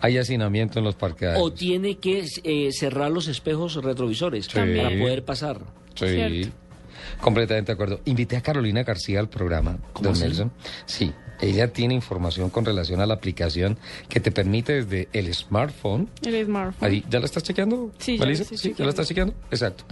Hay hacinamiento en los parqueaderos. O tiene que eh, cerrar los espejos retrovisores para poder pasar. Sí. Completamente de acuerdo. Invité a Carolina García al programa, don así? Nelson. Sí, ella tiene información con relación a la aplicación que te permite desde el smartphone. El smartphone. Ahí, ¿Ya la estás chequeando? Sí, ya Sí, ¿ya chequeando. la estás chequeando? Exacto.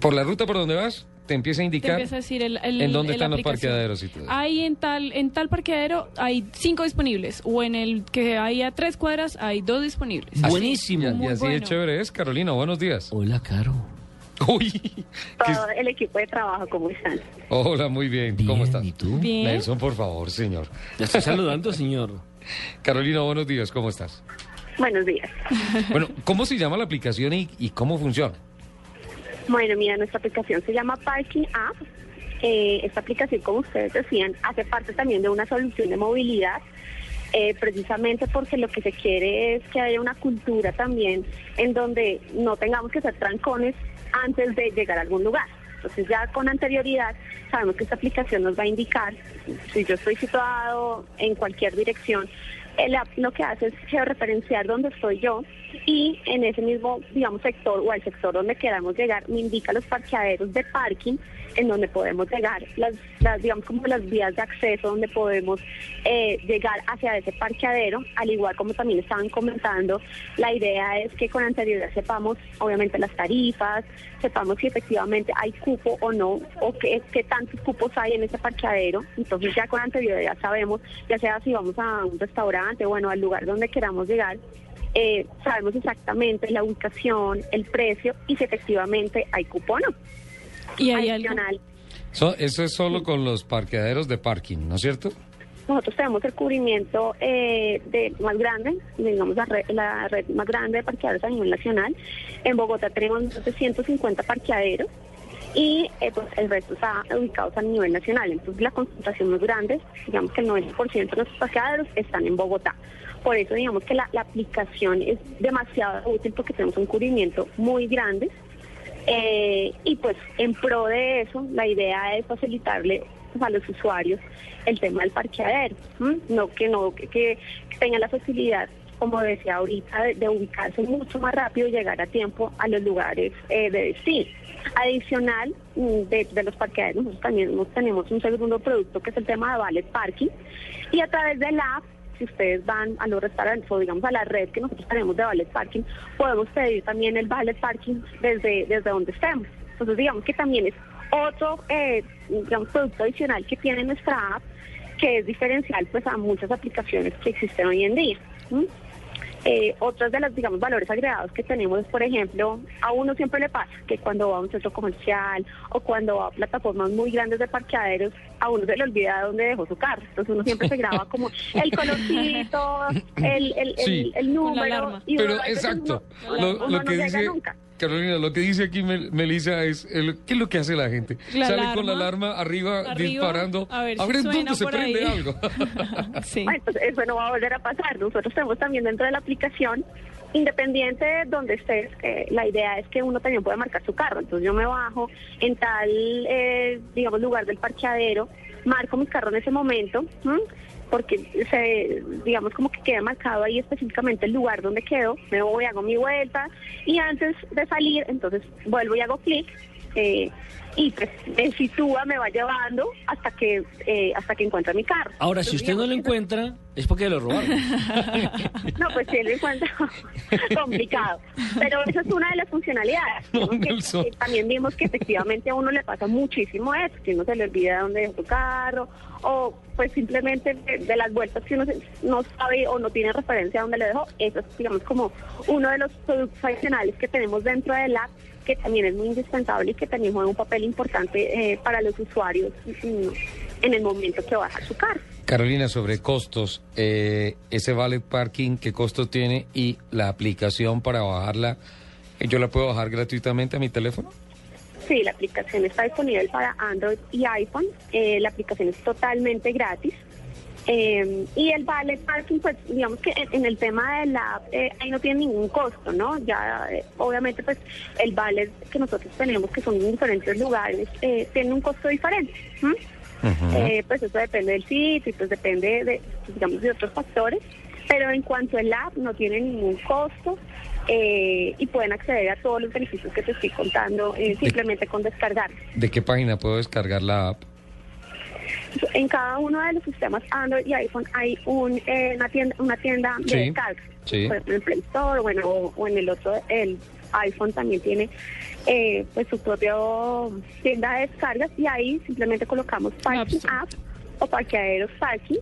Por la ruta por donde vas, te empieza a Te indicar empieza a decir el, el- en dónde el están los parqueaderos y todo. Hay en tal, en tal parqueadero hay cinco disponibles. O en el que hay a tres cuadras hay dos disponibles. Así, Buenísimo. Y, y así de bueno. chévere es. Carolina, buenos días. Hola, Caro. Uy. ¿qué- todo el equipo de trabajo, ¿cómo están? Hola, muy bien. ¿Cómo estás? ¿y tú? Bien. Nelson, por favor, señor. Ya estoy saludando, señor. Carolina, buenos días. ¿Cómo estás? Buenos días. Bueno, ¿cómo se llama la aplicación y, y cómo funciona? Bueno, mira, nuestra aplicación se llama Parking App. Eh, esta aplicación, como ustedes decían, hace parte también de una solución de movilidad, eh, precisamente porque lo que se quiere es que haya una cultura también en donde no tengamos que ser trancones antes de llegar a algún lugar. Entonces ya con anterioridad sabemos que esta aplicación nos va a indicar si yo estoy situado en cualquier dirección. El app lo que hace es georreferenciar dónde estoy yo y en ese mismo, digamos, sector o al sector donde queramos llegar, me indica los parqueaderos de parking en donde podemos llegar, las, digamos, como las vías de acceso donde podemos eh, llegar hacia ese parqueadero, al igual como también estaban comentando, la idea es que con anterioridad sepamos, obviamente, las tarifas, sepamos si efectivamente hay cupo o no, o qué, qué tantos cupos hay en ese parqueadero, entonces ya con anterioridad sabemos, ya sea si vamos a un restaurante, bueno, al lugar donde queramos llegar, eh, sabemos exactamente la ubicación, el precio y si efectivamente hay cupo o no. Y hay algo. Adicional, So- eso es solo con los parqueaderos de parking, ¿no es cierto? nosotros tenemos el cubrimiento eh, de más grande, digamos la red, la red más grande de parqueaderos a nivel nacional. En Bogotá tenemos más de 150 parqueaderos y eh, pues el resto está ubicados a nivel nacional. Entonces la concentración más grande, digamos que el 90% de nuestros parqueaderos están en Bogotá. Por eso digamos que la, aplicación es demasiado útil porque tenemos un cubrimiento muy grande. Eh, y pues en pro de eso, la idea es facilitarle pues, a los usuarios el tema del parqueadero, no que no que, que tengan la facilidad, como decía ahorita, de, de ubicarse mucho más rápido y llegar a tiempo a los lugares eh, de destino. Adicional mm, de, los parqueaderos, nosotros también tenemos un segundo producto que es el tema de Valet Parking y a través de la app si ustedes van a los restaurantes o digamos a la red que nosotros tenemos de valet parking, podemos pedir también el valet parking desde, desde donde estemos. Entonces digamos que también es otro eh, producto adicional que tiene nuestra app que es diferencial pues a muchas aplicaciones que existen hoy en día. Eh, otras de los, digamos, valores agregados que tenemos por ejemplo, a uno siempre le pasa que cuando va a un centro comercial o cuando va a plataformas muy grandes de parqueaderos, a uno se le olvida dónde dejó su carro. Entonces uno siempre se graba como el colorcito, el, el, el, Sí. el número. alarma. y uno Pero exacto, uno- lo, uno lo no que llega dice nunca. Carolina, lo que dice aquí Mel- Melissa es, el- ¿qué es lo que hace la gente? La Sale con la alarma, arriba, arriba, disparando, a ver si ver suena dónde se prende ahí. algo. Sí. Bueno, pues eso no va a volver a pasar. Nosotros tenemos también dentro de la aplicación, independiente de donde estés, eh, la idea es que uno también puede marcar su carro. Entonces yo me bajo en tal, eh, digamos, lugar del parqueadero, marco mi carro en ese momento, ¿m? Porque se, digamos como que queda marcado ahí específicamente el lugar donde quedo, me voy, hago mi vuelta y antes de salir, entonces vuelvo y hago clic. Eh, y pues me sitúa, me va llevando hasta que eh, hasta que encuentra mi carro. Ahora, si usted no lo encuentra, es porque lo robaron. no, pues sí, lo encuentro complicado. Pero esa es una de las funcionalidades. No, que, eh, también vimos que efectivamente a uno le pasa muchísimo eso, que uno se le olvida dónde dejó su carro, o pues simplemente de, de las vueltas que uno se- no sabe o no tiene referencia a dónde le dejó. Eso es, digamos, como uno de los productos adicionales que tenemos dentro del app, que también es muy indispensable y que también juega un papel importante eh, para los usuarios mm, en el momento que va a dejar su carro. Carolina, sobre costos, eh, ese valet parking, ¿qué costo tiene? Y la aplicación para bajarla, eh, ¿yo la puedo bajar gratuitamente a mi teléfono? Sí, la aplicación está disponible para Android y iPhone. Eh, la aplicación es totalmente gratis. Eh, y el valet parking, pues digamos que en, en el tema de la app, eh, ahí no tiene ningún costo, ¿no? Ya, eh, obviamente, pues el valet que nosotros tenemos, que son en diferentes lugares, eh, tiene un costo diferente. Eh, pues eso depende del sitio pues depende de, digamos, de otros factores. Pero en cuanto al app, no tiene ningún costo eh, y pueden acceder a todos los beneficios que te estoy contando eh, simplemente con descargar. ¿De qué página puedo descargar la app? En cada uno de los sistemas Android y iPhone hay un, eh, una tienda, una tienda de Sí, descarga. sí. Por ejemplo, en el Play Store bueno, o, o en el otro, el iPhone también tiene eh, pues su propia tienda de descargas y ahí simplemente colocamos Parking. App o Parqueaderos Parking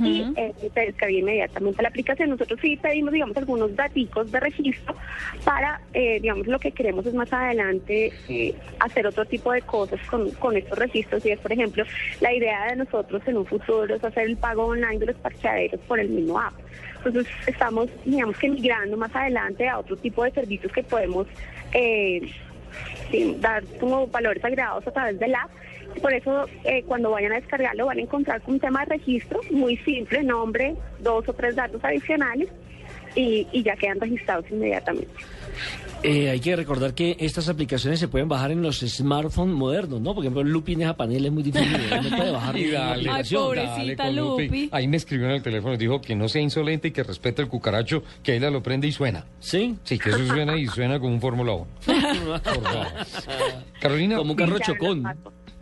y eh, te descarga inmediatamente la aplicación. Nosotros sí pedimos, digamos, algunos daticos de registro para, eh, digamos, lo que queremos es más adelante eh, hacer otro tipo de cosas con, con estos registros y es, por ejemplo, la idea de nosotros en un futuro es hacer el pago online de los parqueaderos por el mismo app. Entonces estamos, digamos que migrando más adelante a otro tipo de servicios que podemos eh, sí, dar como valores agregados a través del app. Por eso, eh, cuando vayan a descargarlo, van a encontrar un tema de registro muy simple, nombre, dos o tres datos adicionales y, y ya quedan registrados inmediatamente. Eh, hay que recordar que estas aplicaciones se pueden bajar en los smartphones modernos, ¿no? Por ejemplo, el Lupi en esa panel es muy difícil, no puede bajar Y ninguna dale, Ay, pobrecita Lupi. Ahí me escribió en el teléfono y dijo que no sea insolente y que respete el cucaracho, que ella lo prende y suena. ¿Sí? Sí, que eso suena y suena como un Fórmula 1. Por favor. Carolina, Como un carro chocón.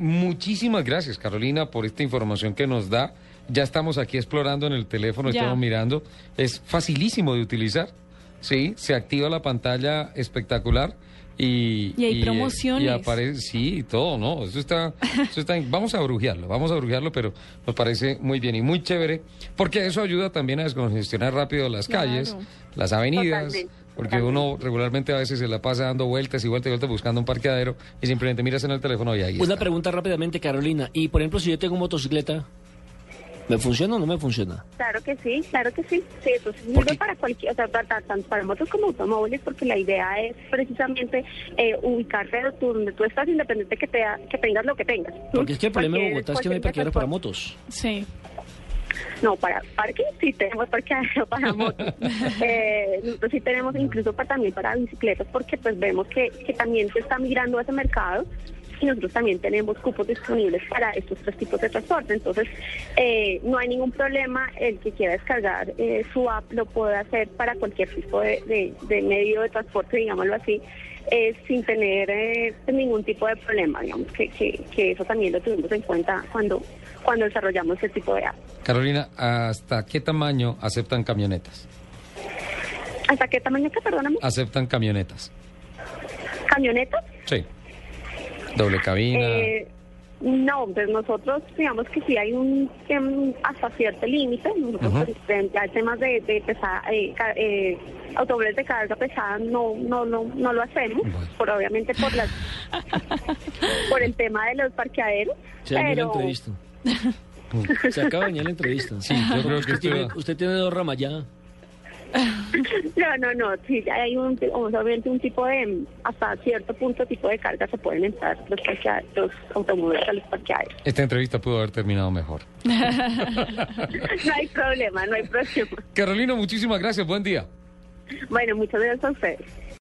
Muchísimas gracias, Carolina, por esta información que nos da. Ya estamos aquí explorando en el teléfono, Ya. estamos mirando. Es facilísimo de utilizar. Sí, se activa la pantalla espectacular y... Y hay eh, promociones. Y aparece, sí, y todo, ¿no? Eso está, eso está... Vamos a brujearlo, vamos a brujearlo, pero nos parece muy bien y muy chévere, porque eso ayuda también a descongestionar rápido las Claro. calles, las avenidas, Totalmente, porque uno regularmente a veces se la pasa dando vueltas y vueltas y vueltas buscando un parqueadero y simplemente miras en el teléfono y ahí Una está. pregunta rápidamente, Carolina. Y, por ejemplo, si yo tengo motocicleta, ¿me funciona o no me funciona? Claro que sí, claro que sí. Sí, eso sirve para cualquier, o sea, para- tanto para motos como automóviles, porque la idea es precisamente eh, ubicarte tú- donde tú estás, independiente que, te, que tengas lo que tengas. Porque es que el problema de Bogotá es que no hay parqueaderos para motos. Sí. No, para parking sí tenemos parqueadero para motos. eh, nosotros sí tenemos incluso para, también para bicicletas, porque pues vemos que, que también se está migrando a ese mercado y nosotros también tenemos cupos disponibles para estos tres tipos de transporte. Entonces, eh, no hay ningún problema. El que quiera descargar eh, su app lo puede hacer para cualquier tipo de, de- de medio de transporte, digámoslo así, eh, sin tener eh, ningún tipo de problema. Digamos que, que, que eso también lo tuvimos en cuenta cuando, cuando desarrollamos ese tipo de app. Carolina, ¿hasta qué tamaño aceptan camionetas? ¿Hasta qué tamaño que, perdóname? ¿Aceptan camionetas? ¿Camionetas? Sí. Doble cabina. Eh, no, pues nosotros digamos que sí hay un em, hasta cierto límite. Nosotros Ujú. pues, frente a temas de, de pesada, eh, eh, automóviles de carga pesada no no no no lo hacemos, Bueno. por obviamente por las por el tema de los parqueaderos. Se pero entrevista. Se acaba de dañar la entrevista. Sí, yo creo que usted, tiene, usted tiene dos ramas ya. no no no sí hay un obviamente un tipo de hasta cierto punto tipo de carga se pueden entrar los los automóviles a los parqueaderos. Esta entrevista pudo haber terminado mejor. No hay problema, no hay problema. Carolina, muchísimas gracias. Buen día. Bueno, muchas gracias a ustedes.